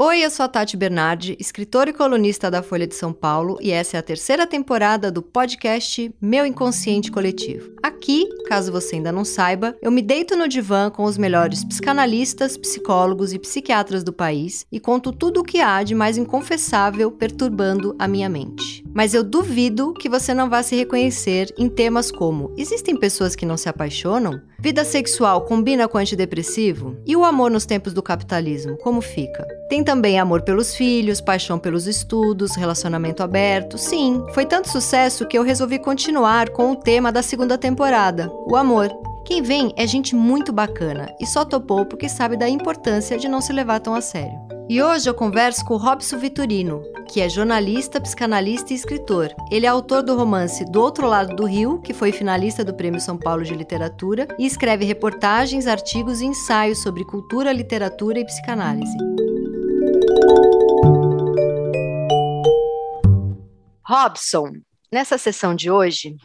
Oi, eu sou a Tati Bernardi, escritora e colunista da Folha de São Paulo, e essa é a terceira temporada do podcast Meu Inconsciente Coletivo. Aqui, caso você ainda não saiba, eu me deito no divã com os melhores psicanalistas, psicólogos e psiquiatras do país e conto tudo o que há de mais inconfessável perturbando a minha mente. Mas eu duvido que você não vá se reconhecer em temas como: existem pessoas que não se apaixonam? Vida sexual combina com antidepressivo? E o amor nos tempos do capitalismo, como fica? Tem também amor pelos filhos, paixão pelos estudos, relacionamento aberto. Sim, foi tanto sucesso que eu resolvi continuar com o tema da segunda temporada, o amor. Quem vem é gente muito bacana e só topou porque sabe da importância de não se levar tão a sério. E hoje eu converso com o Robson Vitorino, que é jornalista, psicanalista e escritor. Ele é autor do romance Do Outro Lado do Rio, que foi finalista do Prêmio São Paulo de Literatura, e escreve reportagens, artigos e ensaios sobre cultura, literatura e psicanálise. Robson, nessa sessão de hoje,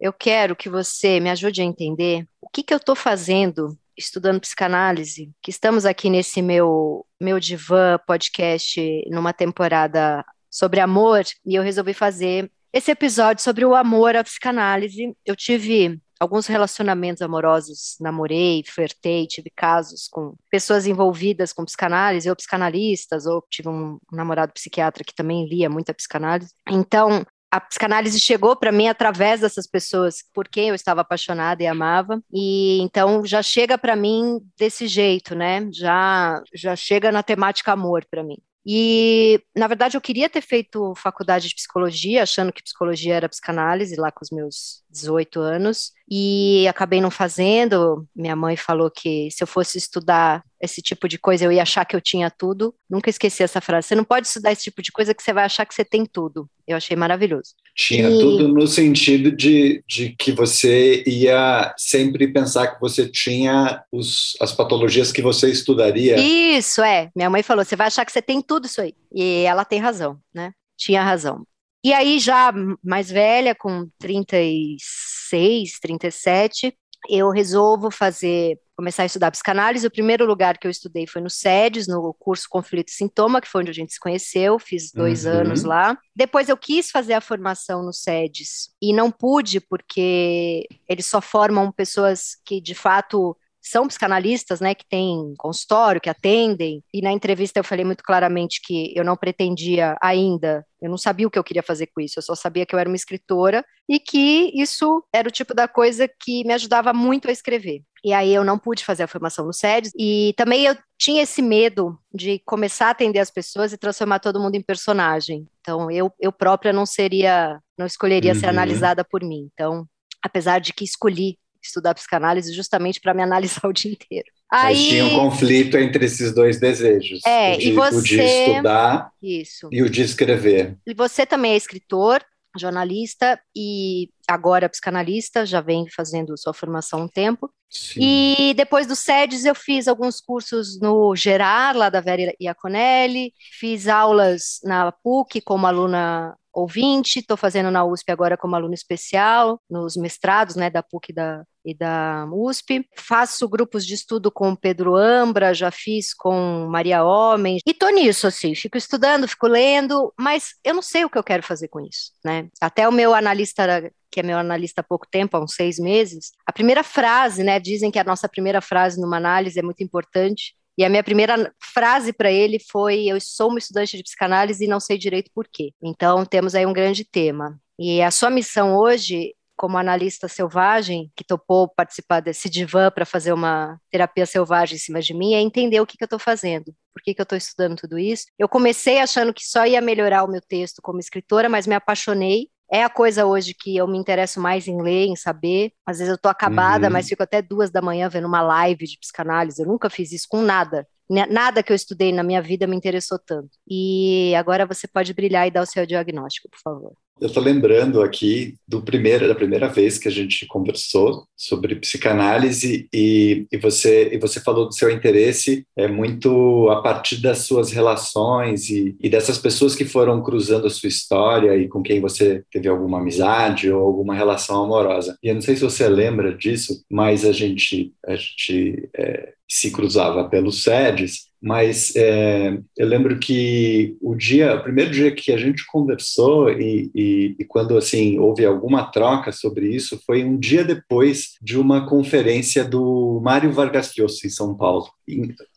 eu quero que você me ajude a entender o que, que eu estou fazendo estudando psicanálise, que estamos aqui nesse meu meu divã podcast numa temporada sobre amor e eu resolvi fazer esse episódio sobre o amor à psicanálise. Eu tive alguns relacionamentos amorosos, namorei, flertei, tive casos com pessoas envolvidas com psicanálise, ou psicanalistas, ou tive um namorado psiquiatra que também lia muita psicanálise. Então, a psicanálise chegou para mim através dessas pessoas por quem eu estava apaixonada e amava. E então já chega para mim desse jeito né? Já já chega na temática amor para mim. E, na verdade, eu queria ter feito faculdade de psicologia, achando que psicologia era psicanálise, lá com os meus 18 anos, e acabei não fazendo. Minha mãe falou que se eu fosse estudar esse tipo de coisa, eu ia achar que eu tinha tudo. Nunca esqueci essa frase. Você não pode estudar esse tipo de coisa que você vai achar que você tem tudo. Eu achei maravilhoso. Tinha e... tudo no sentido de, de que você ia sempre pensar que você tinha os, as patologias que você estudaria. Isso, é. Minha mãe falou: você vai achar que você tem tudo isso aí. E ela tem razão, né? Tinha razão. E aí, já mais velha, com 36, 37, eu resolvo fazer começar a estudar psicanálise. O primeiro lugar que eu estudei foi no SEDES, no curso Conflito e Sintoma, que foi onde a gente se conheceu, fiz dois uhum. anos lá. Depois eu quis fazer a formação no SEDES e não pude, porque eles só formam pessoas que de fato são psicanalistas, né, que têm consultório, que atendem, e na entrevista eu falei muito claramente que eu não pretendia ainda, eu não sabia o que eu queria fazer com isso, eu só sabia que eu era uma escritora e que isso era o tipo da coisa que me ajudava muito a escrever. E aí eu não pude fazer a formação no SEDES, e também eu tinha esse medo de começar a atender as pessoas e transformar todo mundo em personagem. Então eu, eu própria não seria, não escolheria uhum. ser analisada por mim. Então, apesar de que escolhi estudar psicanálise justamente para me analisar o dia inteiro. Aí Mas tinha um conflito entre esses dois desejos. É, o de, e você... o de estudar Isso. e o de escrever. E você também é escritor, jornalista e agora psicanalista, já vem fazendo sua formação há um tempo. Sim. E depois do SEDES eu fiz alguns cursos no Gerar, lá da Vera Iaconelli, fiz aulas na PUC como aluna ouvinte, estou fazendo na USP agora como aluno especial, nos mestrados né, da PUC da, e da USP. Faço grupos de estudo com Pedro Ambra, já fiz com Maria Homem, e tô nisso, assim, fico estudando, fico lendo, mas eu não sei o que eu quero fazer com isso, né? Até o meu analista que é meu analista há pouco tempo, há uns seis meses, a primeira frase, né? Dizem que a nossa primeira frase numa análise é muito importante. E a minha primeira frase para ele foi: Eu sou uma estudante de psicanálise e não sei direito por quê. Então, temos aí um grande tema. E a sua missão hoje, como analista selvagem, que topou participar desse divã para fazer uma terapia selvagem em cima de mim, é entender o que, que eu estou fazendo, por que, que eu estou estudando tudo isso. Eu comecei achando que só ia melhorar o meu texto como escritora, mas me apaixonei é a coisa hoje que eu me interesso mais em ler, em saber. Às vezes eu tô acabada, uhum. mas fico até duas da manhã vendo uma live de psicanálise. Eu nunca fiz isso com nada. Nada que eu estudei na minha vida me interessou tanto. E agora você pode brilhar e dar o seu diagnóstico, por favor. Eu estou lembrando aqui do primeiro, da primeira vez que a gente conversou sobre psicanálise e, e, você, e você falou do seu interesse é muito a partir das suas relações e, e dessas pessoas que foram cruzando a sua história e com quem você teve alguma amizade ou alguma relação amorosa. E eu não sei se você lembra disso, mas a gente, a gente é, se cruzava pelos SEDES, mas é, eu lembro que o dia, o primeiro dia que a gente conversou e, e, e, quando assim houve alguma troca sobre isso foi um dia depois de uma conferência do Mário Vargas Llosa em São Paulo.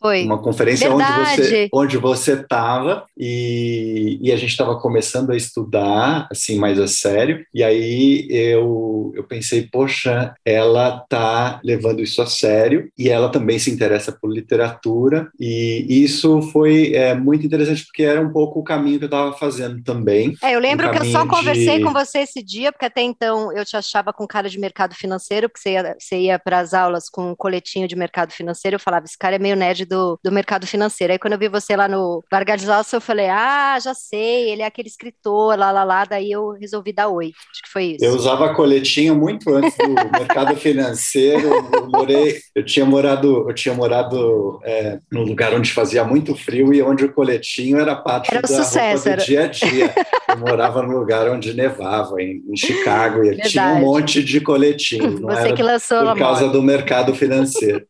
Foi. Uma conferência Verdade. onde você onde você estava e, e a gente estava começando a estudar assim mais a sério e aí eu eu pensei poxa ela tá levando isso a sério e ela também se interessa por literatura e e isso foi é, muito interessante, porque era um pouco o caminho que eu estava fazendo também. É, eu lembro um que eu só conversei de... com você esse dia, porque até então eu te achava com cara de mercado financeiro, porque você ia, você ia para as aulas com um coletinho de mercado financeiro, eu falava, esse cara é meio nerd do, do mercado financeiro. Aí quando eu vi você lá no Vargas Llosa, eu falei, ah, já sei, ele é aquele escritor, lá, lá, lá, daí eu resolvi dar oi. Acho que foi isso. Eu usava coletinho muito antes do mercado financeiro, eu morei, eu tinha morado, eu tinha morado é, no lugar onde fazia muito frio e onde o coletinho era parte era da sucesso, roupa do dia a dia. Eu morava num lugar onde nevava, em, em Chicago, e Verdade. tinha um monte de coletinho. Você que lançou Por causa do mercado financeiro.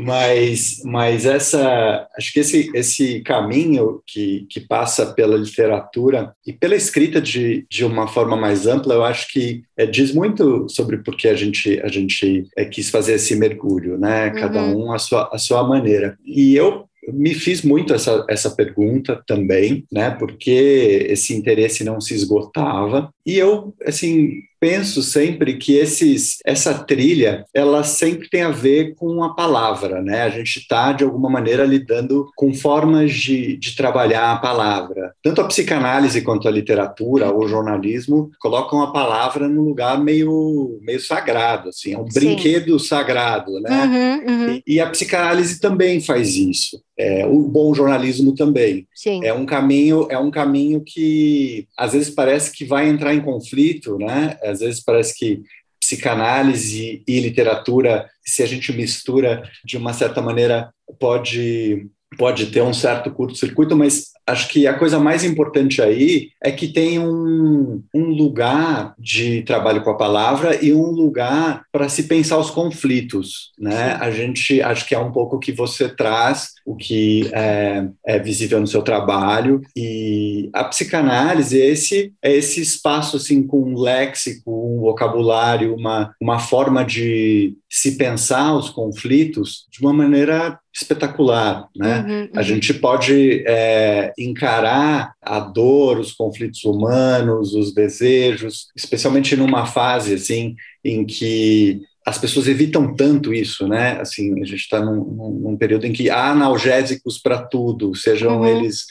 Mas, mas essa, acho que esse, esse caminho que, que passa pela literatura e pela escrita de, de uma forma mais ampla, eu acho que é, diz muito sobre por que a gente, a gente é, quis fazer esse mergulho, né? Cada uhum. um a sua, a sua maneira. E eu me fiz muito essa, essa pergunta também, né? Porque esse interesse não se esgotava. E eu, assim, penso sempre que esses, essa trilha, ela sempre tem a ver com a palavra, né? A gente está, de alguma maneira, lidando com formas de, de trabalhar a palavra. Tanto a psicanálise quanto a literatura ou o jornalismo colocam a palavra num lugar meio, meio sagrado, assim, é um Sim. brinquedo sagrado, né? Uhum, uhum. E, e, a psicanálise também faz isso. É, o bom jornalismo também. Sim. É um caminho, é um caminho que às vezes parece que vai entrar em conflito, né? Às vezes parece que psicanálise e literatura, se a gente mistura de uma certa maneira, pode pode ter um certo curto-circuito, mas acho que a coisa mais importante aí é que tem um, um lugar de trabalho com a palavra e um lugar para se pensar os conflitos, né? A gente acho que é um pouco o que você traz, o que é, é visível no seu trabalho e a psicanálise é esse é esse espaço assim com um léxico, um vocabulário, uma uma forma de se pensar os conflitos de uma maneira espetacular, né? Uhum, uhum. A gente pode é, encarar a dor, os conflitos humanos, os desejos, especialmente numa fase assim em que as pessoas evitam tanto isso, né? Assim, a gente está num, num, período em que há analgésicos para tudo, sejam uhum. eles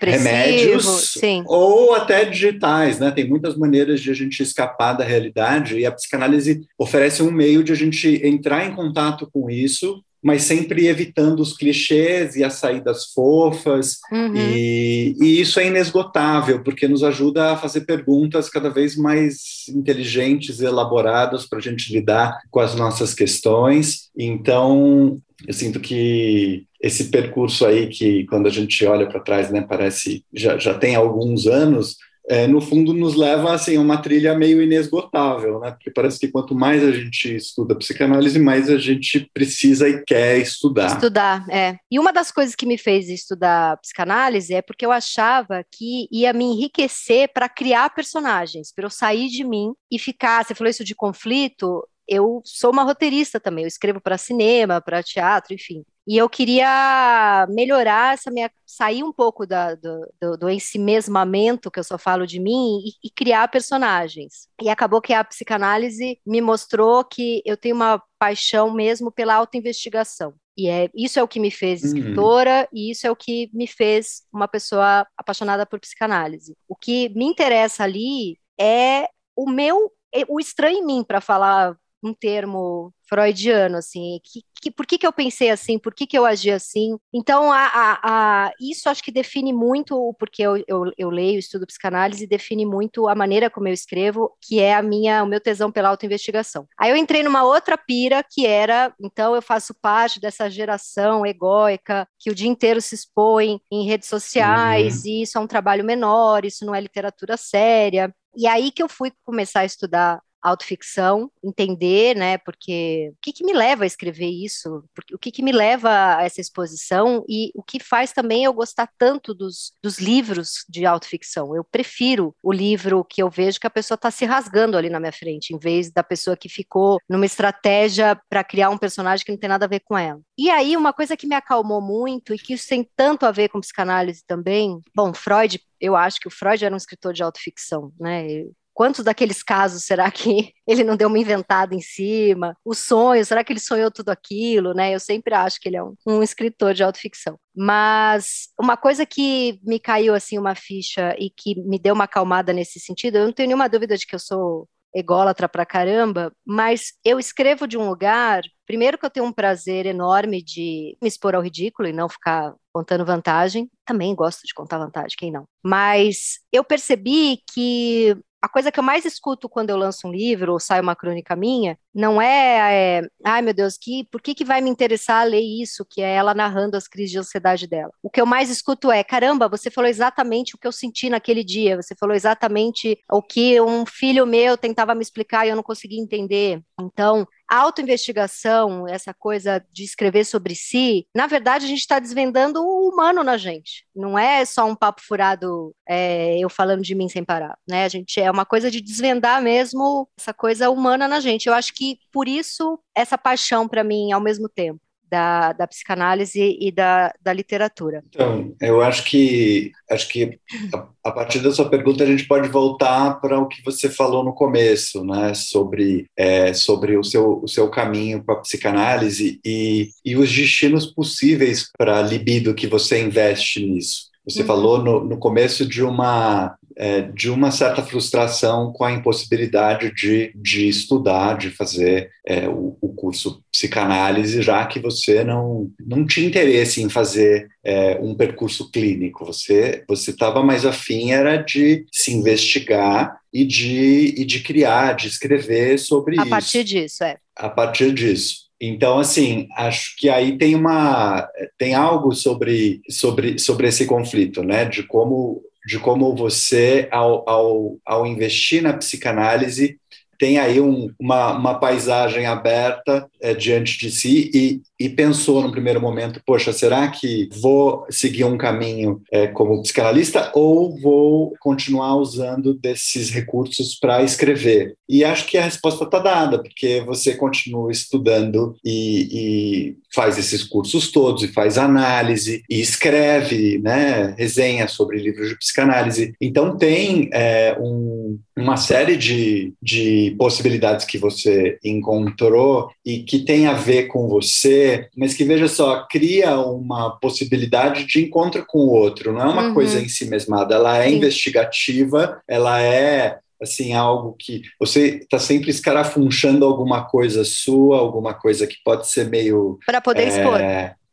remédios sim. ou até digitais, né? Tem muitas maneiras de a gente escapar da realidade e a psicanálise oferece um meio de a gente entrar em contato com isso mas sempre evitando os clichês e as saídas fofas, uhum. e, e, isso é inesgotável, porque nos ajuda a fazer perguntas cada vez mais inteligentes e elaboradas para a gente lidar com as nossas questões. Então, eu sinto que esse percurso aí, que quando a gente olha para trás, né, parece já, já tem alguns anos, é, no fundo nos leva assim, a uma trilha meio inesgotável, né? Porque parece que quanto mais a gente estuda psicanálise, mais a gente precisa e quer estudar. Estudar, é. E uma das coisas que me fez estudar psicanálise é porque eu achava que ia me enriquecer para criar personagens, para eu sair de mim e ficar. Você falou isso de conflito, eu sou uma roteirista também, eu escrevo para cinema, para teatro, enfim. E eu queria melhorar essa minha. sair um pouco da, do, do, do ensimesmamento que eu só falo de mim e, e, criar personagens. E acabou que a psicanálise me mostrou que eu tenho uma paixão mesmo pela autoinvestigação. E é, isso é o que me fez uhum. escritora uhum. e isso é o que me fez uma pessoa apaixonada por psicanálise. O que me interessa ali é o meu, é o estranho em mim, para falar um termo freudiano, assim, que, que, por que, que eu pensei assim, por que, que eu agi assim. Então, a, a, a isso acho que define muito o porquê eu, eu, eu, leio, estudo psicanálise, define muito a maneira como eu escrevo, que é a minha, o meu tesão pela autoinvestigação. Aí eu entrei numa outra pira, que era, então eu faço parte dessa geração egóica, que o dia inteiro se expõe em redes sociais, uhum. e isso é um trabalho menor, isso não é literatura séria. E aí que eu fui começar a estudar autoficção, entender, né, porque o que, que me leva a escrever isso, o que, que me leva a essa exposição e o que faz também eu gostar tanto dos, dos livros de autoficção. Eu prefiro o livro que eu vejo que a pessoa está se rasgando ali na minha frente, em vez da pessoa que ficou numa estratégia para criar um personagem que não tem nada a ver com ela. E aí, uma coisa que me acalmou muito e que isso tem tanto a ver com psicanálise também, bom, Freud eu acho que o Freud era um escritor de autoficção, né? Quantos daqueles casos será que ele não deu uma inventada em cima? O sonho, será que ele sonhou tudo aquilo, né? Eu sempre acho que ele é um, um escritor de autoficção. Mas uma coisa que me caiu assim uma ficha e que me deu uma acalmada nesse sentido, eu não tenho nenhuma dúvida de que eu sou ególatra pra caramba, mas eu escrevo de um lugar, primeiro que eu tenho um prazer enorme de me expor ao ridículo e não ficar contando vantagem, também gosto de contar vantagem, quem não? Mas eu percebi que a coisa que eu mais escuto quando eu lanço um livro ou sai uma crônica minha não é, é ai meu Deus, que, por que, que vai me interessar ler isso, que é ela narrando as crises de ansiedade dela? O que eu mais escuto é, caramba, você falou exatamente o que eu senti naquele dia, você falou exatamente o que um filho meu tentava me explicar e eu não conseguia entender. Então, autoinvestigação, essa coisa de escrever sobre si, na verdade a gente está desvendando o humano na gente. Não é só um papo furado, é, eu falando de mim sem parar, né? A gente é uma coisa de desvendar mesmo essa coisa humana na gente. Eu acho que por isso essa paixão para mim ao mesmo tempo da, da psicanálise e da, da literatura. Então, eu acho que acho que a, a, partir da sua pergunta a gente pode voltar para o que você falou no começo, né, sobre é, sobre o seu o seu caminho para a psicanálise e, e os destinos possíveis para a libido que você investe nisso. Você uhum. falou no, no começo de uma é, de uma certa frustração com a impossibilidade de, de estudar, de fazer é, o, o, curso psicanálise, já que você não, não tinha interesse em fazer é, um percurso clínico. Você você estava mais afim era de se investigar e de, e de criar, de escrever sobre a isso. A partir disso, é. A partir disso. Então, assim, acho que aí tem uma tem algo sobre, sobre, sobre esse conflito, né? De como, de como você, ao, ao, ao investir na psicanálise, tem aí um, uma, uma paisagem aberta é, diante de si e, e pensou no primeiro momento, poxa, será que vou seguir um caminho é, como psicanalista ou vou continuar usando desses recursos para escrever? E acho que a resposta está dada, porque você continua estudando e, e, faz esses cursos todos, e faz análise, e escreve né, resenha sobre livros de psicanálise. Então tem é, um, uma série de, de possibilidades que você encontrou e que tem a ver com você mas que veja só, cria uma possibilidade de encontro com o outro, não é uma uhum. coisa em si mesmada, ela é Sim. investigativa, ela é assim algo que você está sempre escarafunchando alguma coisa sua, alguma coisa que pode ser meio para poder é, expor.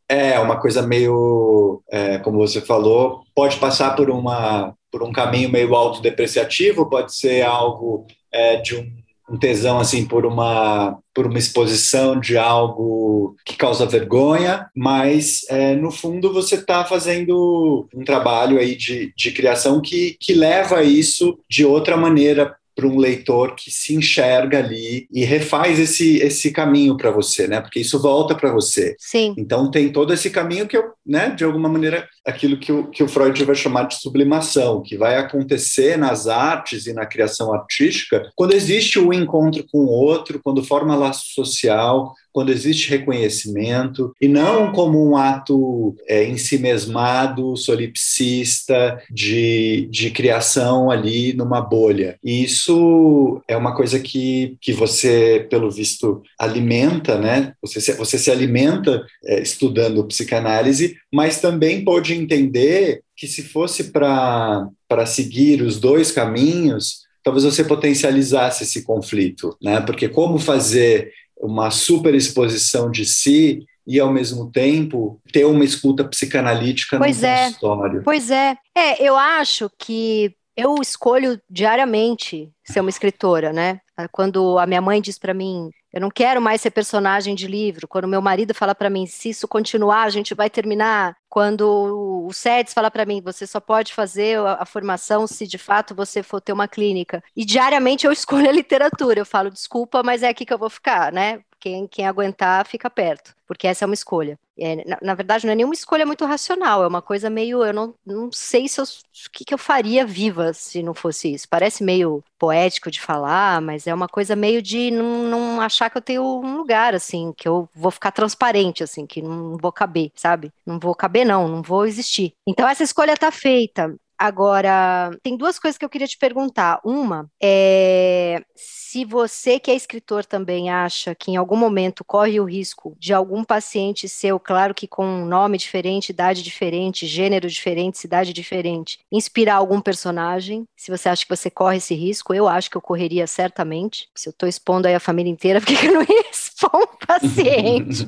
É uma coisa meio, é, como você falou, pode passar por uma por um caminho meio autodepreciativo, pode ser algo é, de um um tesão assim por uma por uma exposição de algo que causa vergonha, mas é, no fundo você está fazendo um trabalho aí de, de criação que, que leva isso de outra maneira para um leitor que se enxerga ali e refaz esse, esse caminho para você, né? Porque isso volta para você. Sim. Então tem todo esse caminho que eu, né, de alguma maneira, aquilo que o, que o Freud vai chamar de sublimação, que vai acontecer nas artes e na criação artística quando existe o encontro com o outro, quando forma laço social, quando existe reconhecimento, e não como um ato é, em si mesmado, solipsista, de, de criação ali numa bolha. E isso é uma coisa que, que você, pelo visto, alimenta, né? Você se, você se alimenta é, estudando psicanálise, mas também pode entender que se fosse para seguir os dois caminhos, talvez você potencializasse esse conflito, né? Porque como fazer uma super exposição de si e ao mesmo tempo ter uma escuta psicanalítica pois no é, consultório. Pois é. É, eu acho que Eu escolho diariamente ser uma escritora, né? Quando a minha mãe diz para mim, eu não quero mais ser personagem de livro. Quando meu marido fala para mim, se isso continuar, a gente vai terminar. Quando o SEDS fala para mim, você só pode fazer a, a, formação se de fato você for ter uma clínica. E diariamente eu escolho a literatura. Eu falo, desculpa, mas é aqui que eu vou ficar, né? Quem, quem aguentar, fica perto, porque essa é uma escolha. É, na, na, verdade, não é nenhuma escolha muito racional, é uma coisa meio. Eu não, não sei se eu, o que, que eu faria viva se não fosse isso. Parece meio poético de falar, mas é uma coisa meio de não, não achar que eu tenho um lugar, assim, que eu vou ficar transparente, assim, que não vou caber, sabe? Não vou caber, não, não vou existir. Então, essa escolha está feita. Agora, tem duas coisas que eu queria te perguntar. Uma é se você que é escritor também acha que em algum momento corre o risco de algum paciente seu, claro que com um nome diferente, idade diferente, gênero diferente, cidade diferente, inspirar algum personagem, se você acha que você corre esse risco, eu acho que eu correria certamente. Se eu estou expondo aí a família inteira, por que eu não ia expor um paciente?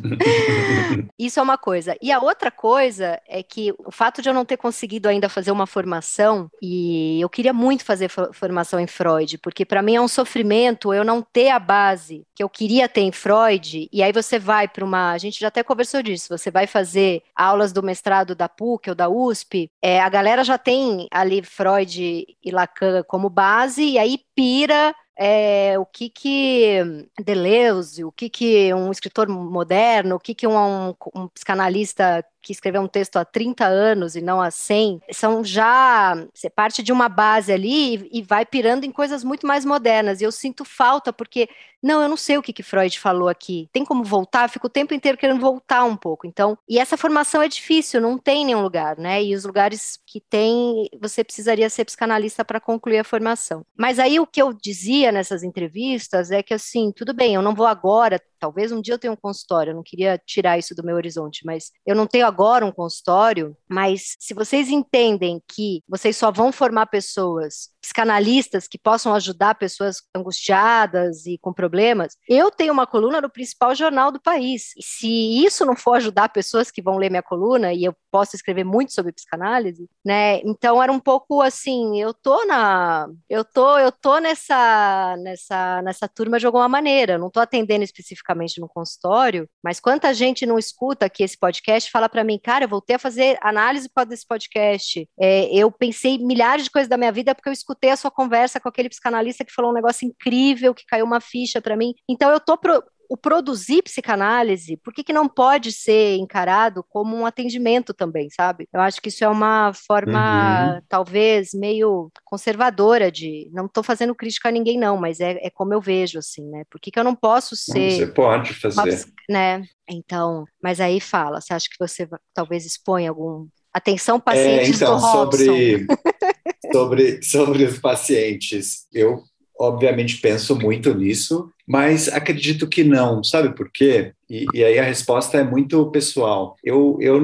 Isso é uma coisa. E a outra coisa é que o fato de eu não ter conseguido ainda fazer uma formação, e eu queria muito fazer formação em Freud, porque para mim é um sofrimento eu não ter a base que eu queria ter em Freud, e aí você vai para uma. A gente já até conversou disso, você vai fazer aulas do mestrado da PUC ou da USP, é, a galera já tem ali Freud e Lacan como base, e aí pira é, o que que Deleuze, o que que um escritor moderno, o que que um, um, um psicanalista que escreveu um texto há 30 anos e não há 100, são já, você parte de uma base ali e, vai pirando em coisas muito mais modernas, e eu sinto falta, porque, não, eu não sei o que, que Freud falou aqui, tem como voltar? Fico o tempo inteiro querendo voltar um pouco, então, e essa formação é difícil, não tem nenhum lugar, né, e os lugares que tem, você precisaria ser psicanalista para concluir a formação. Mas aí o que eu dizia nessas entrevistas é que, assim, tudo bem, eu não vou agora Talvez um dia eu tenha um consultório, eu não queria tirar isso do meu horizonte, mas eu não tenho agora um consultório. Mas se vocês entendem que vocês só vão formar pessoas, psicanalistas que possam ajudar pessoas angustiadas e com problemas, eu tenho uma coluna no principal jornal do país. E se isso não for ajudar pessoas que vão ler minha coluna, e eu posso escrever muito sobre psicanálise, né? Então era um pouco assim, eu tô na. Eu tô, eu tô nessa, nessa, nessa turma de alguma maneira, não tô atendendo especificamente especificamente no consultório, mas quanta gente não escuta aqui esse podcast fala para mim, cara, eu voltei a fazer análise por desse podcast. É, eu pensei milhares de coisas da minha vida porque eu escutei a sua conversa com aquele psicanalista que falou um negócio incrível, que caiu uma ficha para mim. Então eu tô pro, o produzir psicanálise, por que, que não pode ser encarado como um atendimento também, sabe? Eu acho que isso é uma forma, uhum. talvez, meio conservadora de. Não estou fazendo crítica a ninguém, não, mas é, é como eu vejo, assim, né? Por que, que eu não posso ser. Você pode fazer. Uma, né? Então, mas aí fala, você acha que você talvez expõe algum. Atenção, pacientes é, então, do sobre, sobre, sobre os pacientes, eu obviamente penso muito nisso, mas acredito que não, sabe por quê? E, e aí a resposta é muito pessoal. Eu, eu,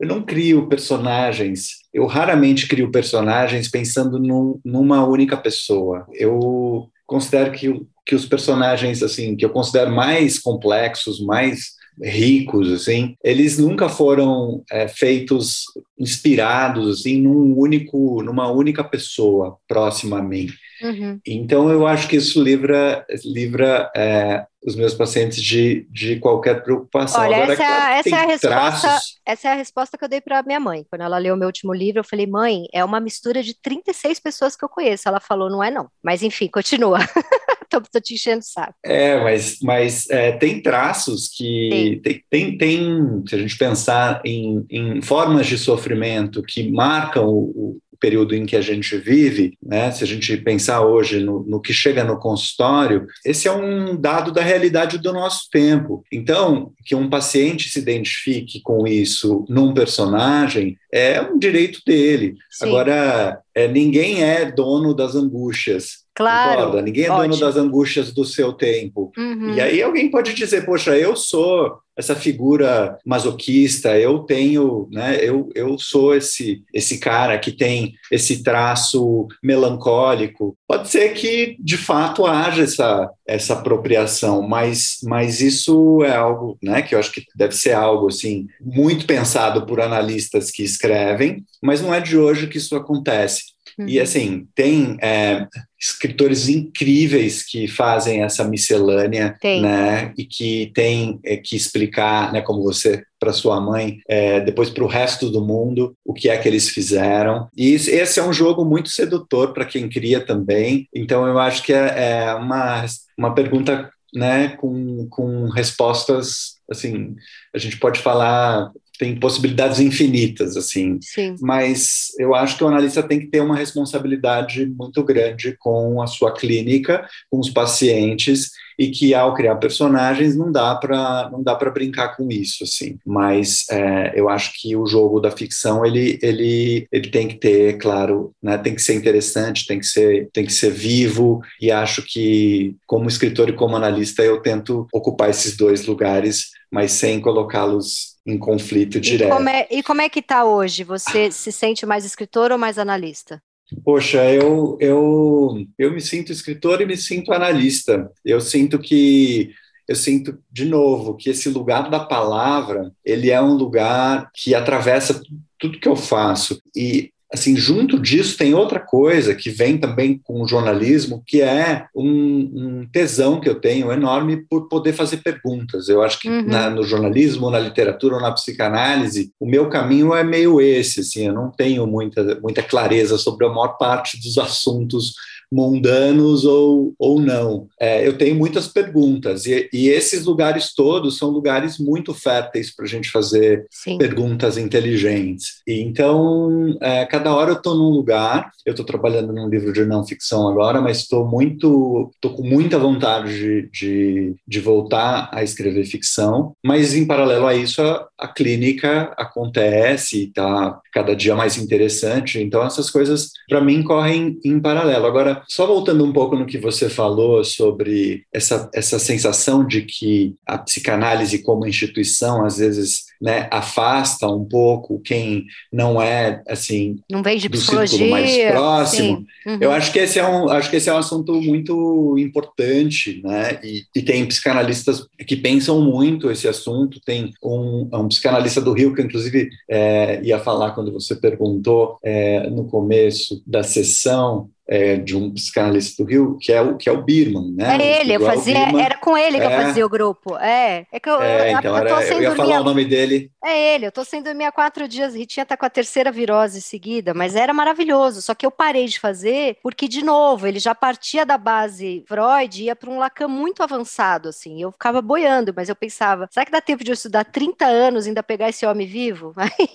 eu não crio personagens, eu raramente crio personagens pensando num, numa única pessoa. Eu considero que, que os personagens, assim, que eu considero mais complexos, mais ricos, assim, eles nunca foram é, feitos inspirados assim, num único, numa única pessoa próxima a mim. Uhum. Então, eu acho que isso livra, livra é, os meus pacientes de, de qualquer preocupação. Olha, Agora, essa, é, essa é a resposta, essa é a resposta que eu dei para minha mãe. Quando ela leu o meu último livro, eu falei, mãe, é uma mistura de 36 pessoas que eu conheço. Ela falou, não é não. Mas, enfim, continua. tô, tô te enchendo o saco. É, mas, mas é, tem traços que. Tem, tem, tem, se a gente pensar em, em formas de sofrimento que marcam o, período em que a gente vive, né? se a gente pensar hoje no, no, que chega no consultório, esse é um dado da realidade do nosso tempo. Então, que um paciente se identifique com isso num personagem é um direito dele. Sim. Agora, é, ninguém é dono das angústias. Claro. Concorda? Ninguém é dono das angústias do seu tempo. Uhum. E aí alguém pode dizer, poxa, eu sou essa figura masoquista, eu tenho, né, eu, eu sou esse, esse cara que tem esse traço melancólico. Pode ser que, de fato, haja essa, essa apropriação, mas, mas isso é algo, né, que eu acho que deve ser algo, assim, muito pensado por analistas que escrevem, mas não é de hoje que isso acontece. Uhum. E assim, tem é, escritores incríveis que fazem essa miscelânea, tem. né? E que tem é, que explicar, né, como você para sua mãe, é, depois para o resto do mundo, o que é que eles fizeram. E esse é um jogo muito sedutor para quem cria também. Então eu acho que é, é uma, uma pergunta né, com, com respostas assim, a gente pode falar tem possibilidades infinitas, assim. Sim. Mas eu acho que o analista tem que ter uma responsabilidade muito grande com a sua clínica, com os pacientes e que ao criar personagens não dá para não dá para brincar com isso assim mas é, eu acho que o jogo da ficção ele ele ele tem que ter claro né tem que ser interessante tem que ser tem que ser vivo e acho que como escritor e como analista eu tento ocupar esses dois lugares mas sem colocá-los em conflito direto. E como, é, e como é que está hoje? Você se sente mais escritor ou mais analista? Poxa, eu, eu, eu me sinto escritor e me sinto analista. Eu sinto que eu sinto de novo que esse lugar da palavra ele é um lugar que atravessa tudo que eu faço e assim, junto disso tem outra coisa que vem também com o jornalismo, que é um, um tesão que eu tenho enorme por poder fazer perguntas. Eu acho que uhum. na, no jornalismo, na literatura ou na psicanálise, o meu caminho é meio esse, assim, eu não tenho muita, muita clareza sobre a maior parte dos assuntos mundanos ou, ou não. É, eu tenho muitas perguntas, e, e, esses lugares todos são lugares muito férteis para a gente fazer Sim. perguntas inteligentes. E, então, é, cada hora eu estou num lugar, eu estou trabalhando num livro de não ficção agora, mas estou muito, estou com muita vontade de, de, de, voltar a escrever ficção, mas em paralelo a isso, a, a clínica acontece e está cada dia mais interessante, então essas coisas, para mim, correm em paralelo. Agora, só voltando um pouco no que você falou sobre essa, essa sensação de que a psicanálise como instituição às vezes né, afasta um pouco quem não é assim não vem de do círculo mais próximo. Uhum. Eu acho que esse é um acho que esse é um assunto muito importante, né? E, e tem psicanalistas que pensam muito esse assunto. Tem um, um psicanalista do Rio que inclusive é, ia falar quando você perguntou é, no começo da sessão é, de um psicanalista do Rio, que é o, que é o Birman, né? É ele, eu fazia, Birman, era com ele que é, eu fazia o grupo. É, é que eu, é, então eu, era, eu ia falar minha, o nome dele. É ele, eu tô sem dormir há quatro dias, Ritinha tá com a terceira virose seguida, mas era maravilhoso, só que eu parei de fazer, porque, de novo, ele já partia da base Freud e ia para um Lacan muito avançado, assim, eu ficava boiando, mas eu pensava, será que dá tempo de eu estudar 30 anos e ainda pegar esse homem vivo? Aí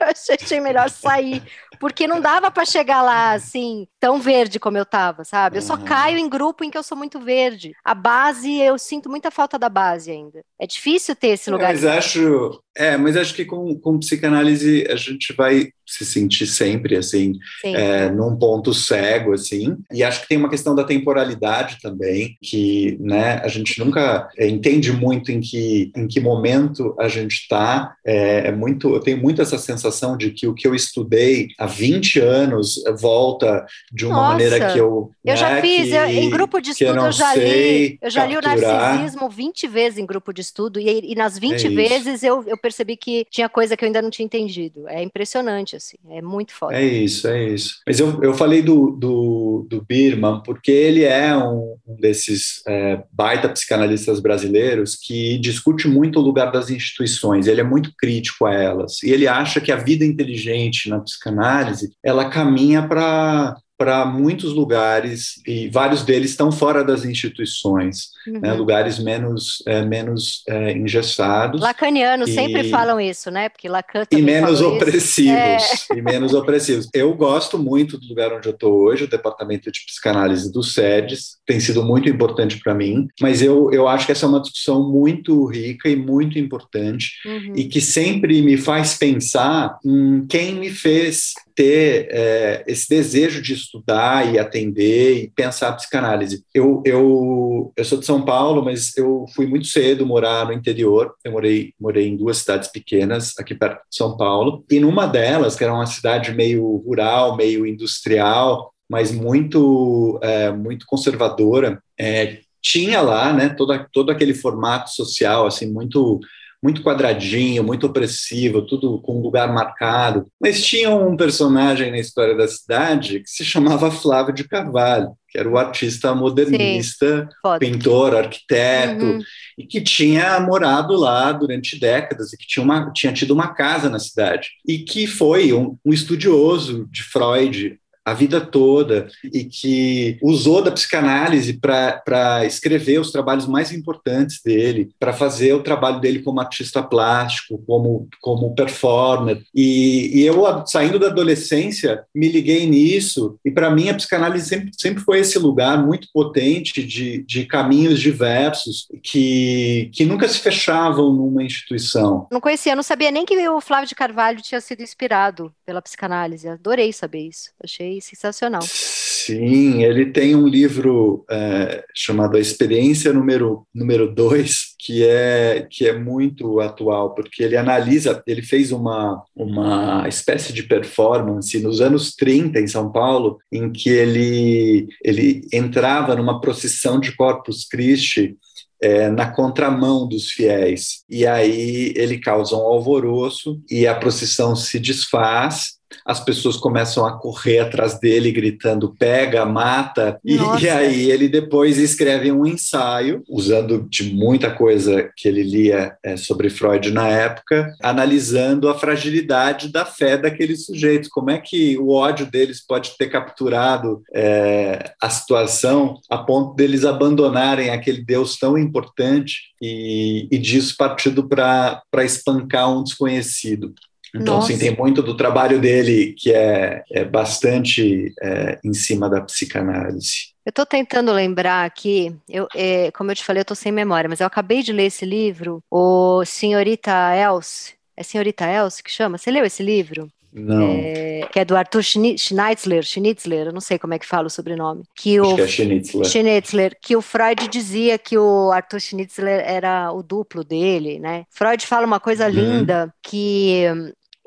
eu achei melhor sair, porque não dava para chegar lá, assim, tão verde como eu tava, sabe? Eu só uhum. caio em grupo em que eu sou muito verde. A base, eu sinto muita falta da base ainda. É difícil ter esse lugar. Mas acho, é, mas acho que com, com psicanálise a gente vai se sentir sempre assim, é, num ponto cego assim. E acho que tem uma questão da temporalidade também, que, né, a gente nunca entende muito em que em que momento a gente está. É, é, muito, eu tenho muito essa sensação de que o que eu estudei há 20 anos volta de uma Nossa, maneira que eu eu né, já fiz que, eu, em grupo de estudo eu, eu já li, eu já li o narcisismo 20 vezes em grupo de estudo e, e nas 20 é vezes eu, eu percebi que tinha coisa que eu ainda não tinha entendido. É impressionante, assim, é muito foda. É isso, é isso. Mas eu, eu falei do, do, do Birman porque ele é um, um desses é, baita psicanalistas brasileiros que discute muito o lugar das instituições, ele é muito crítico a elas, e ele acha que a vida inteligente na psicanálise, ela caminha para para muitos lugares e vários deles estão fora das instituições, né, uhum. né, lugares menos é, menos é, engessados. Lacanianos e, sempre falam isso, né? Porque Lacan e menos opressivos é. e menos opressivos. Eu gosto muito do lugar onde eu estou hoje, o departamento de psicanálise do SEDES, tem sido muito importante para mim, mas eu, eu acho que essa é uma discussão muito rica e muito importante uhum. e que sempre me faz pensar em quem me fez ter é, esse desejo de estudar e atender e pensar a psicanálise. Eu, eu, eu sou de São Paulo, mas eu fui muito cedo morar no interior. Eu morei, morei em duas cidades pequenas aqui perto de São Paulo. E numa delas, que era uma cidade meio rural, meio industrial, mas muito, é, muito conservadora, é, tinha lá né, todo, todo aquele formato social assim muito muito quadradinho, muito opressivo, tudo com um lugar marcado. Mas tinha um personagem na história da cidade que se chamava Flávio de Carvalho, que era o artista modernista, Sim, pintor, arquiteto, uhum. e que tinha morado lá durante décadas e que tinha, uma, tinha tido uma casa na cidade. E que foi um, um estudioso de Freud, a vida toda e que usou da psicanálise para escrever os trabalhos mais importantes dele, para fazer o trabalho dele como artista plástico, como, como performer. E, e eu, saindo da adolescência, me liguei nisso, e para mim a psicanálise sempre, sempre foi esse lugar muito potente de, de caminhos diversos que, que nunca se fechavam numa instituição. Não conhecia, não sabia nem que o Flávio de Carvalho tinha sido inspirado pela psicanálise. Adorei saber isso. Achei sensacional. Sim, ele tem um livro é, chamado A Experiência número número dois, que é que é muito atual, porque ele analisa, ele fez uma uma espécie de performance nos anos 30 em São Paulo, em que ele ele entrava numa procissão de Corpus Christi é, na contramão dos fiéis. E aí ele causa um alvoroço e a procissão se desfaz as pessoas começam a correr atrás dele, gritando pega, mata, e, e, aí ele depois escreve um ensaio, usando de muita coisa que ele lia é, sobre Freud na época, analisando a fragilidade da fé daqueles sujeitos, como é que o ódio deles pode ter capturado é, a situação a ponto deles abandonarem aquele Deus tão importante e, e disso partindo para espancar um desconhecido. Então, Nossa. assim, tem muito do trabalho dele que é, é bastante é, em cima da psicanálise. Eu estou tentando lembrar aqui, eu, é, como eu te falei, eu estou sem memória, mas eu acabei de ler esse livro, o Senhorita Else. É Senhorita Else que chama? Você leu esse livro? Não. É, que é do Arthur Schnitzler, Schnitzler, eu não sei como é que fala o sobrenome. Que Acho o, que é Schnitzler. Schnitzler. Que o Freud dizia que o Arthur Schnitzler era o duplo dele, né? Freud fala uma coisa uhum. linda, que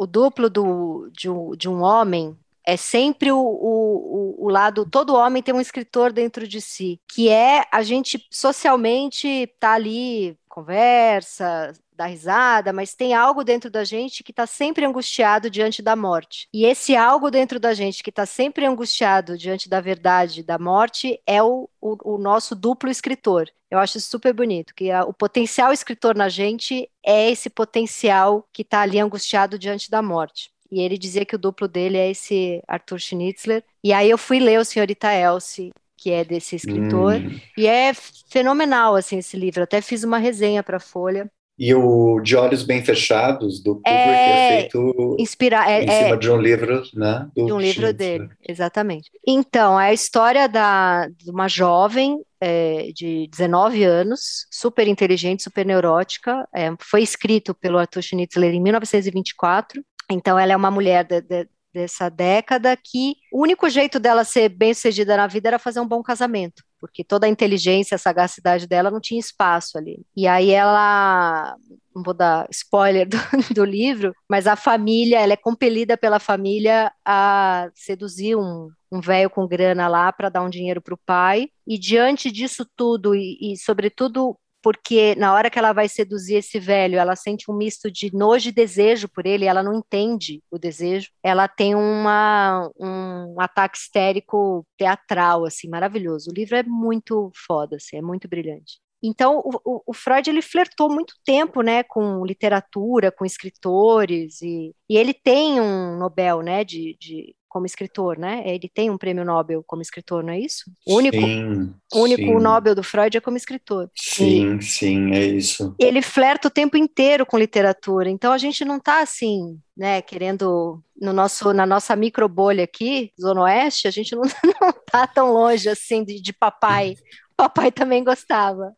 o duplo do, de, um, de um homem é sempre o, o, o, lado, todo homem tem um escritor dentro de si, que é a gente socialmente tá ali, conversa, dá risada, mas tem algo dentro da gente que está sempre angustiado diante da morte. E esse algo dentro da gente que está sempre angustiado diante da verdade da morte é o, o, o nosso duplo escritor. Eu acho super bonito, que a, o potencial escritor na gente é esse potencial que está ali angustiado diante da morte. E ele dizia que o duplo dele é esse Arthur Schnitzler. E aí eu fui ler o Senhorita Elsie, que é desse escritor, hum. e é fenomenal assim esse livro. até fiz uma resenha para a Folha. E o De Olhos Bem Fechados, do Kubrick, é, é feito inspira é, em cima é, de um livro, né? de um livro dele, exatamente. Então, é a história da, de uma jovem é, de 19 anos, super inteligente, super neurótica. É, foi escrito pelo Arthur Schnitzler em 1924. Então, ela é uma mulher de, de, dessa década que o único jeito dela ser bem-sucedida na vida era fazer um bom casamento, porque toda a inteligência, a sagacidade dela não tinha espaço ali. E aí ela, não vou dar spoiler do, do livro, mas a família, ela é compelida pela família a seduzir um, um velho com grana lá para dar um dinheiro para o pai. E diante disso tudo, e, e, sobretudo porque na hora que ela vai seduzir esse velho, ela sente um misto de nojo e desejo por ele, ela não entende o desejo. Ela tem uma, um ataque histérico teatral, assim, maravilhoso. O livro é muito foda, assim, é muito brilhante. Então, o, o, Freud ele flertou muito tempo, né, com literatura, com escritores e, e ele tem um Nobel, né, de, de como escritor, né? Ele tem um prêmio Nobel como escritor, não é isso? O único, sim, o único sim. Nobel do Freud é como escritor. Sim, e sim, é isso. Ele flerta o tempo inteiro com literatura, então a gente não está assim, né, querendo no nosso na nossa micro bolha aqui, Zona Oeste, a gente não, não tá tão longe assim de, de papai papai também gostava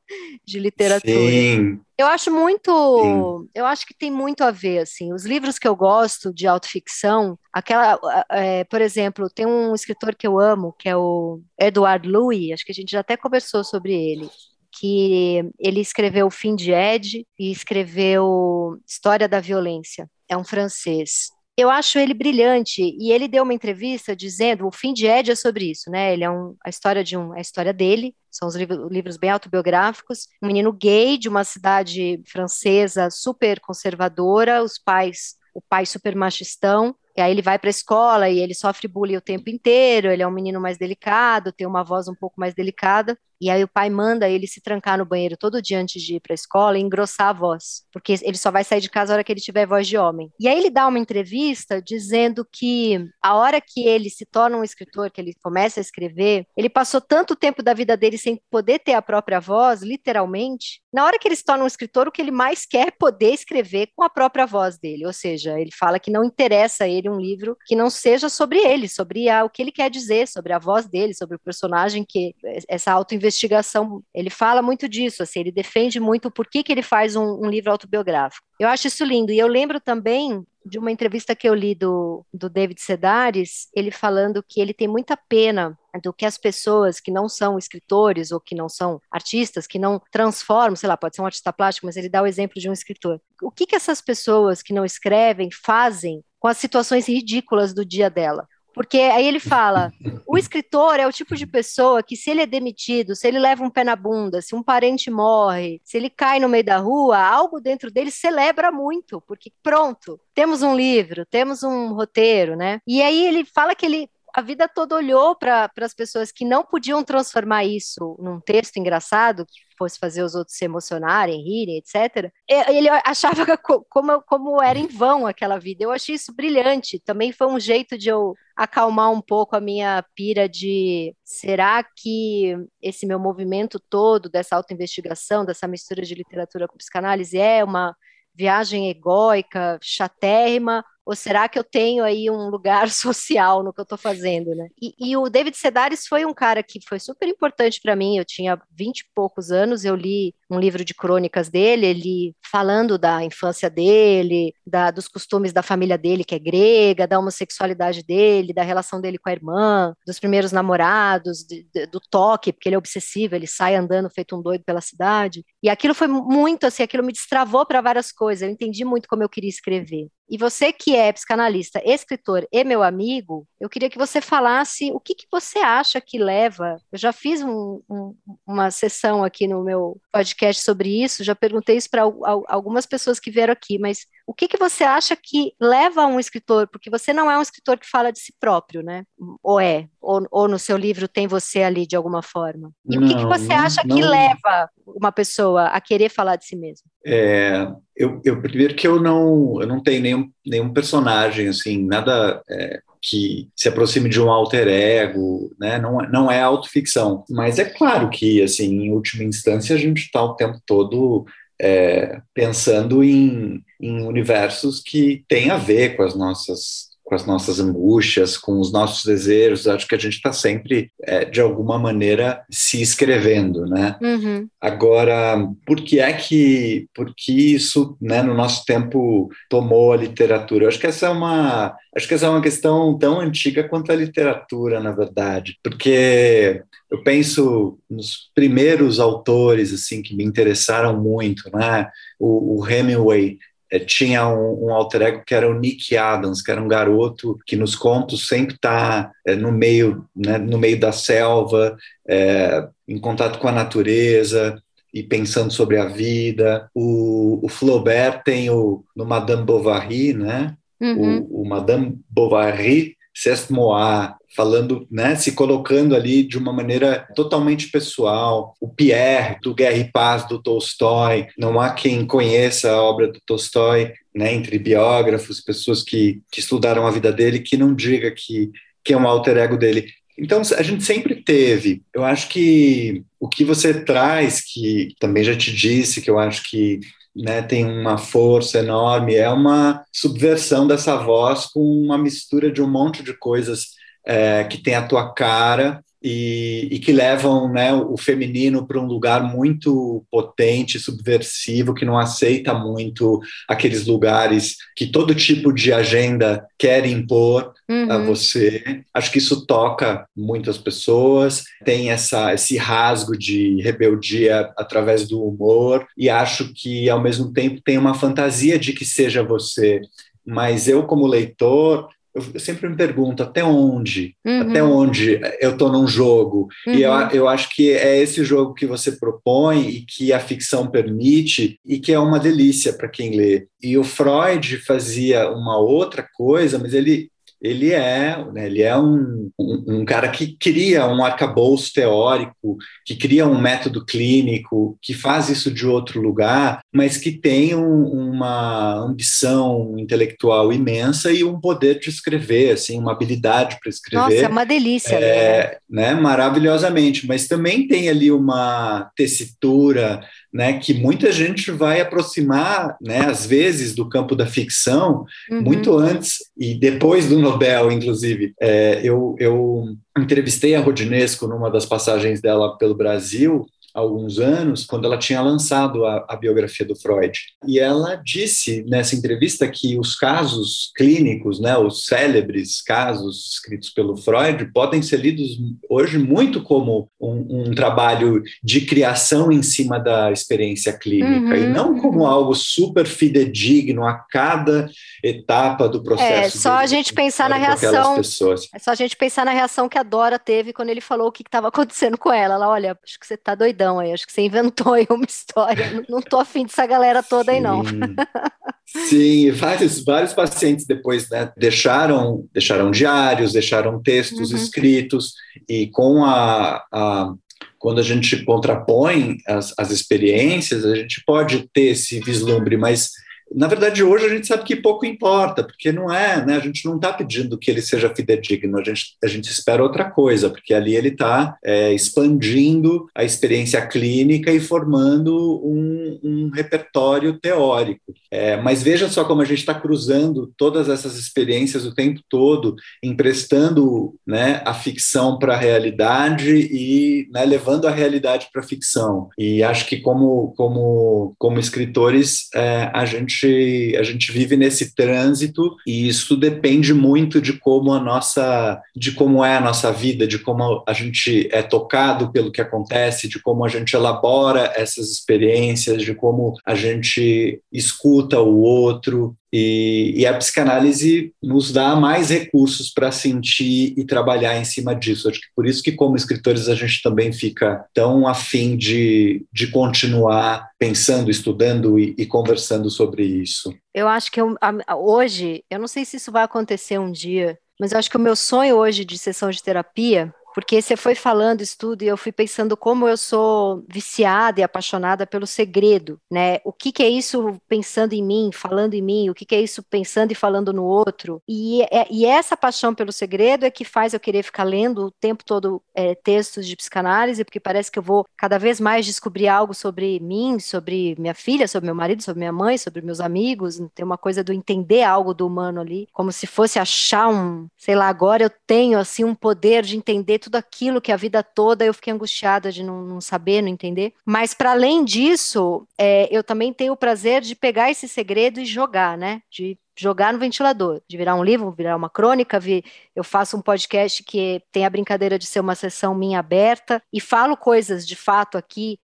de literatura. Sim. Eu acho muito, Sim. eu acho que tem muito a ver, assim, os livros que eu gosto de autoficção, aquela, é, por exemplo, tem um escritor que eu amo, que é o Edward Louis, acho que a gente já até conversou sobre ele, que ele escreveu O Fim de Ed e escreveu História da Violência, é um francês. Eu acho ele brilhante e ele deu uma entrevista dizendo, o fim de Ed é sobre isso, né? Ele é um, a história de um, a história dele, são os livros, livros bem autobiográficos, um menino gay de uma cidade francesa super conservadora, os pais, o pai super machistão, e aí ele vai para a escola e ele sofre bullying o tempo inteiro, ele é um menino mais delicado, tem uma voz um pouco mais delicada, e aí o pai manda ele se trancar no banheiro todo dia antes de ir para a escola e engrossar a voz, porque ele só vai sair de casa a hora que ele tiver voz de homem. E aí ele dá uma entrevista dizendo que a hora que ele se torna um escritor, que ele começa a escrever, ele passou tanto tempo da vida dele sem poder ter a própria voz, literalmente. Na hora que ele se torna um escritor, o que ele mais quer é poder escrever com a própria voz dele, ou seja, ele fala que não interessa a ele um livro que não seja sobre ele, sobre a, o que ele quer dizer, sobre a voz dele, sobre o personagem que essa auto investigação, ele fala muito disso, assim, ele defende muito por que, que ele faz um, um livro autobiográfico. Eu acho isso lindo, e eu lembro também de uma entrevista que eu li do, do David Sedaris, ele falando que ele tem muita pena do que as pessoas que não são escritores ou que não são artistas, que não transformam, sei lá, pode ser um artista plástico, mas ele dá o exemplo de um escritor. O que, que essas pessoas que não escrevem fazem com as situações ridículas do dia dela? Porque aí ele fala: o escritor é o tipo de pessoa que, se ele é demitido, se ele leva um pé na bunda, se um parente morre, se ele cai no meio da rua, algo dentro dele celebra muito, porque pronto, temos um livro, temos um roteiro, né? E aí ele fala que ele a vida toda olhou para as pessoas que não podiam transformar isso num texto engraçado, que fosse fazer os outros se emocionarem, rirem, etc. Ele achava como, como era em vão aquela vida. Eu achei isso brilhante. Também foi um jeito de eu acalmar um pouco a minha pira de será que esse meu movimento todo dessa autoinvestigação, dessa mistura de literatura com psicanálise é uma viagem egóica, chatérrima, ou será que eu tenho aí um lugar social no que eu estou fazendo, né? E, e, o David Sedaris foi um cara que foi super importante para mim. Eu tinha vinte e poucos anos, eu li um livro de crônicas dele, ele falando da infância dele, da, dos costumes da família dele, que é grega, da homossexualidade dele, da relação dele com a irmã, dos primeiros namorados, de, de, do toque, porque ele é obsessivo, ele sai andando feito um doido pela cidade. E aquilo foi muito assim, aquilo me destravou para várias coisas. Eu entendi muito como eu queria escrever. E você que é psicanalista, escritor e meu amigo, eu queria que você falasse o que, que você acha que leva. Eu já fiz um, um, uma sessão aqui no meu podcast sobre isso, já perguntei isso para algumas pessoas que vieram aqui, mas o que, que você acha que leva um escritor? Porque você não é um escritor que fala de si próprio, né? Ou é? Ou, ou no seu livro tem você ali de alguma forma? E não, o que, que você acha não, que leva uma pessoa a querer falar de si mesmo? É, eu, eu primeiro que eu não, eu não tenho nenhum, nenhum personagem assim, nada é, que se aproxime de um alter ego, né? Não, não é autoficção, mas é claro que assim, em última instância a gente está o tempo todo é, pensando em, em universos que têm a ver com as nossas com as nossas angústias, com os nossos desejos. Acho que a gente está sempre, é, de alguma maneira, se escrevendo, né? Uhum. Agora, por que é que, por que isso, né, no nosso tempo, tomou a literatura? Acho que essa é uma, acho que essa é uma questão tão antiga quanto a literatura, na verdade, porque eu penso nos primeiros autores assim que me interessaram muito, né? O, o Hemingway tinha um, um, alter ego que era o Nick Adams, que era um garoto que nos contos sempre está é, no meio, né, no meio da selva, é, em contato com a natureza e pensando sobre a vida. O, o Flaubert tem o no Madame Bovary, né? Uhum. O, o Madame Bovary Sestmoir, falando, né, se colocando ali de uma maneira totalmente pessoal. O Pierre, do Guerra e Paz, do Tolstói. Não há quem conheça a obra do Tolstói, né, entre biógrafos, pessoas que, que estudaram a vida dele, que não diga que, que é um alter ego dele. Então, a gente sempre teve. Eu acho que o que você traz, que também já te disse, que eu acho que né, tem uma força enorme, é uma subversão dessa voz com uma mistura de um monte de coisas é, que tem a tua cara e, e que levam né, o feminino para um lugar muito potente, subversivo, que não aceita muito aqueles lugares que todo tipo de agenda quer impor uhum. a você. Acho que isso toca muitas pessoas, tem essa, esse rasgo de rebeldia através do humor, e acho que, ao mesmo tempo, tem uma fantasia de que seja você mas eu, como leitor, eu, sempre me pergunto até onde, uhum. até onde eu estou num jogo. Uhum. E eu, uhum. eu acho que é esse jogo que você propõe e que a ficção permite e que é uma delícia para quem lê. E o Freud fazia uma outra coisa, mas ele ele é, né, ele é um, um, um, cara que cria um arcabouço teórico, que cria um método clínico, que faz isso de outro lugar, mas que tem um, uma ambição intelectual imensa e um poder de escrever, assim, uma habilidade para escrever. Nossa, é uma delícia. É, né? né, maravilhosamente, mas também tem ali uma tessitura, né, que muita gente vai aproximar, né, às vezes, do campo da ficção, uhum. muito antes e depois do Nobel, inclusive. É, eu, eu entrevistei a Rodinesco numa das passagens dela pelo Brasil, alguns anos, quando ela tinha lançado a, a, biografia do Freud. E ela disse nessa entrevista que os casos clínicos, né, os célebres casos escritos pelo Freud, podem ser lidos hoje muito como um, um trabalho de criação em cima da experiência clínica, uhum, e não como algo super fidedigno a cada etapa do processo. É só a gente pensar na reação. É só a gente pensar na reação que a Dora teve quando ele falou o que estava acontecendo com ela. Ela, olha, acho que você está doidão aí. Acho que você inventou aí uma história. Não, não tô afim dessa galera toda Sim. aí, não. Sim, vários, vários pacientes depois né, deixaram, deixaram diários, deixaram textos uhum. escritos, e com a, a quando a gente contrapõe as, as experiências, a gente pode ter esse vislumbre, mas na verdade, hoje a gente sabe que pouco importa, porque não é, né? A gente não está pedindo que ele seja fidedigno, a gente, a gente espera outra coisa, porque ali ele está é, expandindo a experiência clínica e formando um, um repertório teórico. É, mas veja só como a gente está cruzando todas essas experiências o tempo todo, emprestando né, a ficção para a realidade e né, levando a realidade para a ficção. E acho que como, como, como escritores, é, a gente gente, a gente vive nesse trânsito e isso depende muito de como a nossa, de como é a nossa vida, de como a gente é tocado pelo que acontece, de como a gente elabora essas experiências, de como a gente escuta o outro. E, e, a psicanálise nos dá mais recursos para sentir e trabalhar em cima disso. Acho que por isso que, como escritores, a gente também fica tão afim de, de continuar pensando, estudando e, e conversando sobre isso. Eu acho que eu, hoje, eu não sei se isso vai acontecer um dia, mas eu acho que o meu sonho hoje de sessão de terapia porque você foi falando isso tudo e eu fui pensando como eu sou viciada e apaixonada pelo segredo, né? O que, que é isso pensando em mim, falando em mim? O que, que é isso pensando e falando no outro? E, é, e essa paixão pelo segredo é que faz eu querer ficar lendo o tempo todo é, textos de psicanálise, porque parece que eu vou cada vez mais descobrir algo sobre mim, sobre minha filha, sobre meu marido, sobre minha mãe, sobre meus amigos. Tem uma coisa do entender algo do humano ali, como se fosse achar um, sei lá, agora eu tenho assim um poder de entender tudo aquilo que a vida toda eu fiquei angustiada de não, não saber, não entender. Mas para além disso, é, eu também tenho o prazer de pegar esse segredo e jogar, né? De jogar no ventilador, de virar um livro, virar uma crônica, vi, eu faço um podcast que tem a brincadeira de ser uma sessão minha aberta e falo coisas de fato aqui.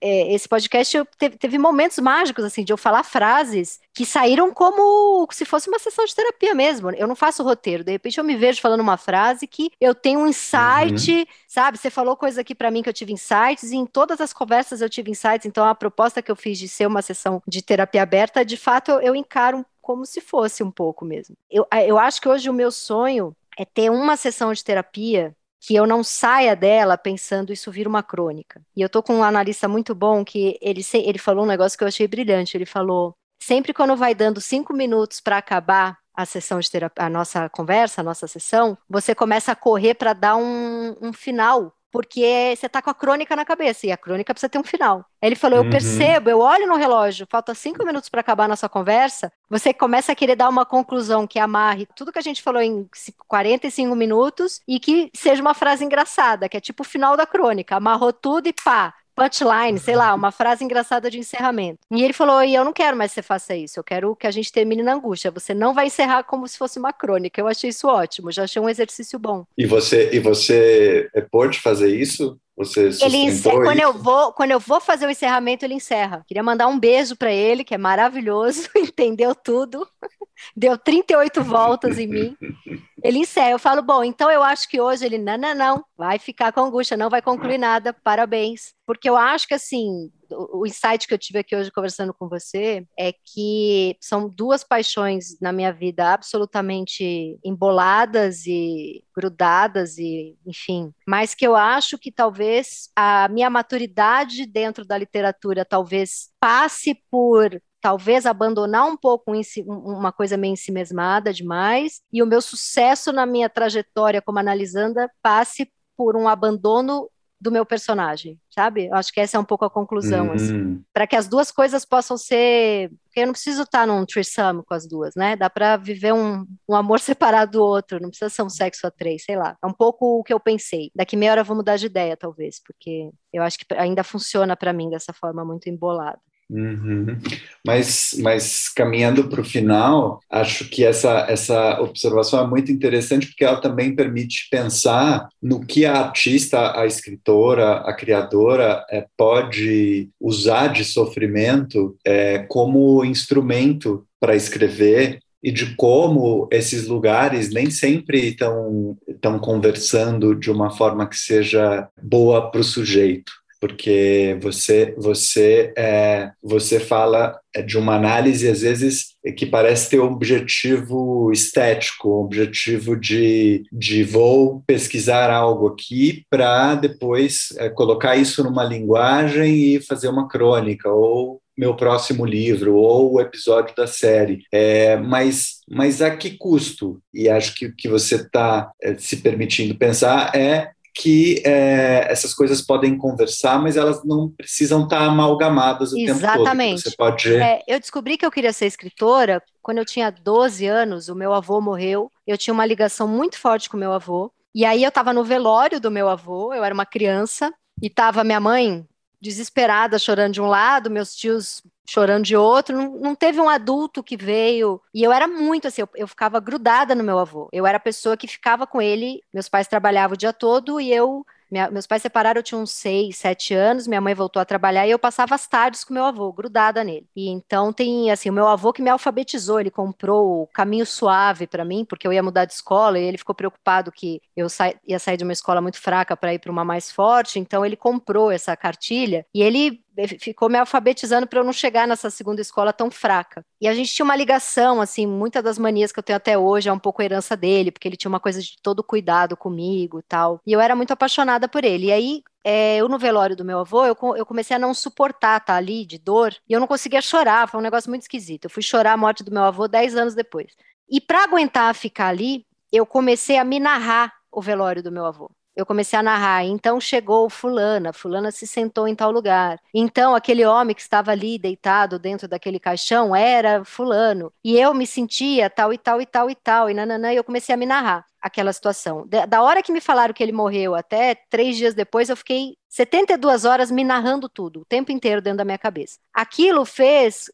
esse podcast teve, teve, momentos mágicos, assim, de eu falar frases que saíram como se fosse uma sessão de terapia mesmo. Eu não faço roteiro, de repente eu me vejo falando uma frase que eu tenho um insight, uhum. sabe? Você falou coisa aqui para mim que eu tive insights e em todas as conversas eu tive insights, então a proposta que eu fiz de ser uma sessão de terapia aberta, de fato eu, eu encaro como se fosse um pouco mesmo. Eu, eu acho que hoje o meu sonho é ter uma sessão de terapia que eu não saia dela pensando isso vira uma crônica. E eu tô com um analista muito bom que ele, ele falou um negócio que eu achei brilhante. Ele falou: sempre quando vai dando cinco minutos para acabar a sessão de terapia, a nossa conversa, a nossa sessão, você começa a correr para dar um, um final porque você tá com a crônica na cabeça e a crônica precisa ter um final. Ele falou: Eu uhum. percebo, eu olho no relógio, falta cinco minutos para acabar a nossa conversa. Você começa a querer dar uma conclusão que amarre tudo que a gente falou em 45 minutos e que seja uma frase engraçada, que é tipo o final da crônica. Amarrou tudo e pá, punchline, sei lá, uma frase engraçada de encerramento. E ele falou: e eu não quero mais que você faça isso, eu quero que a gente termine na angústia. Você não vai encerrar como se fosse uma crônica. Eu achei isso ótimo, já achei um exercício bom. E você, e você pode fazer isso? Você ele encerra, quando eu vou quando eu vou fazer o encerramento ele encerra. Queria mandar um beijo para ele que é maravilhoso, entendeu tudo, deu 38 voltas em mim. Ele encerra. Eu falo bom, então eu acho que hoje ele não não não vai ficar com angústia, não vai concluir nada. Parabéns, porque eu acho que assim o insight que eu tive aqui hoje conversando com você é que são duas paixões na minha vida absolutamente emboladas e grudadas e, enfim, mas que eu acho que talvez a minha maturidade dentro da literatura talvez passe por talvez abandonar um pouco uma coisa meio ensimesmada demais, e o meu sucesso na minha trajetória como analisanda passe por um abandono do meu personagem, sabe? Eu acho que essa é um pouco a conclusão, assim. uhum. assim. Para que as duas coisas possam ser. Porque eu não preciso estar num threesome com as duas, né? Dá para viver um, um amor separado do outro, não precisa ser um sexo a três, sei lá. É um pouco o que eu pensei. Daqui meia hora eu vou mudar de ideia, talvez, porque eu acho que ainda funciona para mim dessa forma muito embolada. Uhum. Mas, mas caminhando para o final, acho que essa, essa observação é muito interessante porque ela também permite pensar no que a artista, a escritora, a criadora é, pode usar de sofrimento é, como instrumento para escrever e de como esses lugares nem sempre estão, conversando de uma forma que seja boa para o sujeito porque você você é, você fala de uma análise às vezes que parece ter um objetivo estético, um objetivo de, de vou pesquisar algo aqui para depois é, colocar isso numa linguagem e fazer uma crônica ou meu próximo livro ou o episódio da série. É, mas, mas a que custo? E acho que o que você está é, se permitindo pensar é que é, essas coisas podem conversar, mas elas não precisam estar amalgamadas o Exatamente. tempo todo. Exatamente. Você pode... É, eu descobri que eu queria ser escritora quando eu tinha 12 anos, o meu avô morreu, eu tinha uma ligação muito forte com meu avô, e aí eu estava no velório do meu avô, eu era uma criança, e estava minha mãe desesperada, chorando de um lado, meus tios chorando de outro. Não, não, teve um adulto que veio. E eu era muito assim, eu, eu, ficava grudada no meu avô. Eu era a pessoa que ficava com ele. Meus pais trabalhavam o dia todo e eu minha, meus pais separaram, eu tinha uns seis, sete anos, minha mãe voltou a trabalhar e eu passava as tardes com meu avô, grudada nele. E então tem, assim, o meu avô que me alfabetizou, ele comprou o caminho suave para mim, porque eu ia mudar de escola e ele ficou preocupado que eu sa ia sair de uma escola muito fraca para ir para uma mais forte, então ele comprou essa cartilha e ele ficou me alfabetizando para eu não chegar nessa segunda escola tão fraca. E a gente tinha uma ligação, assim, muitas das manias que eu tenho até hoje é um pouco herança dele, porque ele tinha uma coisa de todo cuidado comigo e tal. E eu era muito apaixonada por ele. E aí, é, eu no velório do meu avô, eu, eu comecei a não suportar estar tá, ali de dor, e eu não conseguia chorar, foi um negócio muito esquisito. Eu fui chorar a morte do meu avô dez anos depois. E para aguentar ficar ali, eu comecei a me narrar o velório do meu avô eu comecei a narrar. Então chegou fulana, fulana se sentou em tal lugar. Então aquele homem que estava ali deitado dentro daquele caixão era fulano. E eu me sentia tal e tal e tal e tal. E nananã, e eu comecei a me narrar aquela situação. Da hora que me falaram que ele morreu até três dias depois, eu fiquei 72 horas me narrando tudo, o tempo inteiro dentro da minha cabeça. Aquilo fez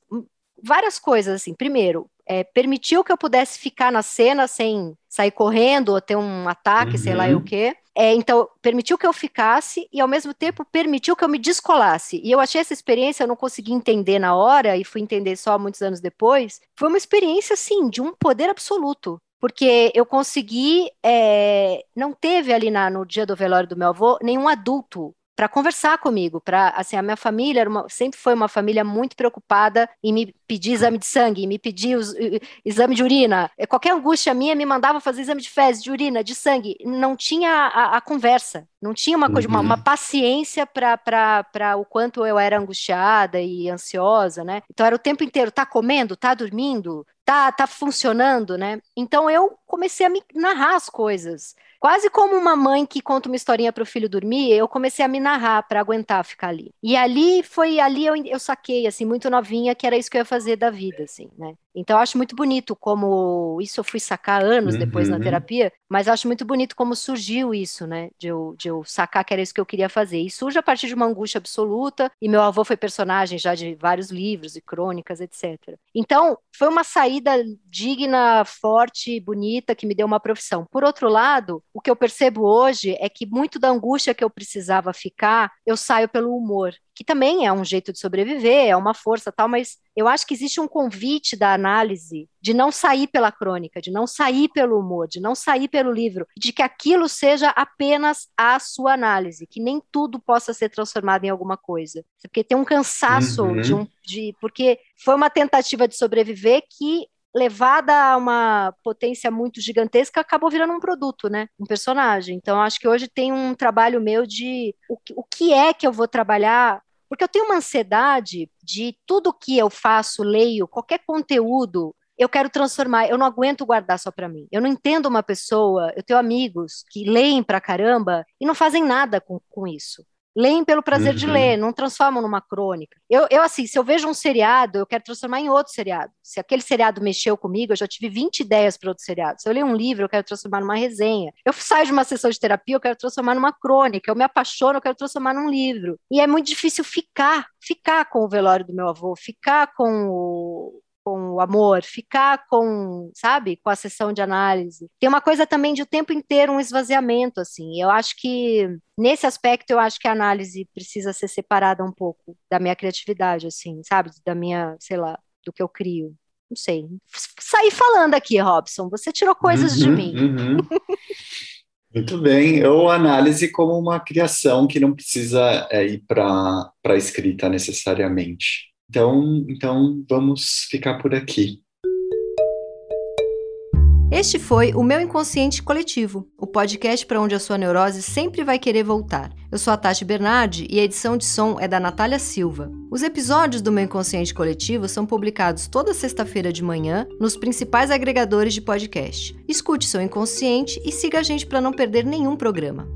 várias coisas assim. Primeiro, é, permitiu que eu pudesse ficar na cena sem sair correndo ou ter um ataque, uhum. sei lá o uhum. quê. É, então, permitiu que eu ficasse e, ao mesmo tempo, permitiu que eu me descolasse. E eu achei essa experiência, eu não consegui entender na hora, e fui entender só muitos anos depois. Foi uma experiência, assim, de um poder absoluto. Porque eu consegui. É, não teve ali na, no dia do velório do meu avô nenhum adulto para conversar comigo, para assim a minha família uma, sempre foi uma família muito preocupada em me pedir exame de sangue, em me pedir os, exame de urina, é, qualquer angústia minha me mandava fazer exame de fezes, de urina, de sangue, não tinha a, a conversa, não tinha uma coisa, uhum. uma, uma, paciência para o quanto eu era angustiada e ansiosa, né? Então era o tempo inteiro, tá comendo, tá dormindo, tá, tá funcionando, né? Então eu comecei a me narrar as coisas. Quase como uma mãe que conta uma historinha para o filho dormir, eu comecei a me narrar para aguentar ficar ali. E ali foi ali eu, eu saquei assim muito novinha que era isso que eu ia fazer da vida, assim, né? Então eu acho muito bonito como isso eu fui sacar anos uhum. depois na uhum. terapia, mas eu acho muito bonito como surgiu isso, né? De eu, de eu sacar que era isso que eu queria fazer. E surge a partir de uma angústia absoluta, e meu avô foi personagem já de vários livros e crônicas, etc. Então, foi uma saída digna, forte, bonita, que me deu uma profissão. Por outro lado, o que eu percebo hoje é que muito da angústia que eu precisava ficar, eu saio pelo humor que também é um jeito de sobreviver, é uma força tal, mas eu acho que existe um convite da análise de não sair pela crônica, de não sair pelo humor, de não sair pelo livro, de que aquilo seja apenas a sua análise, que nem tudo possa ser transformado em alguma coisa. Porque tem um cansaço uhum. de um. De, porque foi uma tentativa de sobreviver que levada a uma potência muito gigantesca, acabou virando um produto, né? Um personagem. Então, acho que hoje tem um trabalho meu de o, o que é que eu vou trabalhar porque eu tenho uma ansiedade de tudo que eu faço, leio, qualquer conteúdo, eu quero transformar, eu não aguento guardar só para mim. Eu não entendo uma pessoa, eu tenho amigos que leem pra caramba e não fazem nada com, com isso leem pelo prazer uhum. de ler, não transformam numa crônica. Eu, eu, assim, se eu vejo um seriado, eu quero transformar em outro seriado. Se aquele seriado mexeu comigo, eu já tive 20 ideias para outro seriado. Se eu leio um livro, eu quero transformar numa resenha. Eu saio de uma sessão de terapia, eu quero transformar numa crônica. Eu me apaixono, eu quero transformar num livro. E é muito difícil ficar, ficar com o velório do meu avô, ficar com o, com o amor, ficar com, sabe, com a sessão de análise. Tem uma coisa também de o tempo inteiro um esvaziamento, assim. Eu acho que nesse aspecto eu acho que a análise precisa ser separada um pouco da minha criatividade, assim, sabe, da minha, sei lá, do que eu crio. Não sei. Saí falando aqui, Robson. Você tirou coisas uhum, de mim. Uhum. Muito bem. Ou análise como uma criação que não precisa é, ir para a escrita necessariamente. Então, então vamos ficar por aqui. Este foi o Meu Inconsciente Coletivo, o podcast para onde a sua neurose sempre vai querer voltar. Eu sou a Tati Bernardi e a edição de som é da Natália Silva. Os episódios do Meu Inconsciente Coletivo são publicados toda sexta-feira de manhã nos principais agregadores de podcast. Escute seu inconsciente e siga a gente para não perder nenhum programa.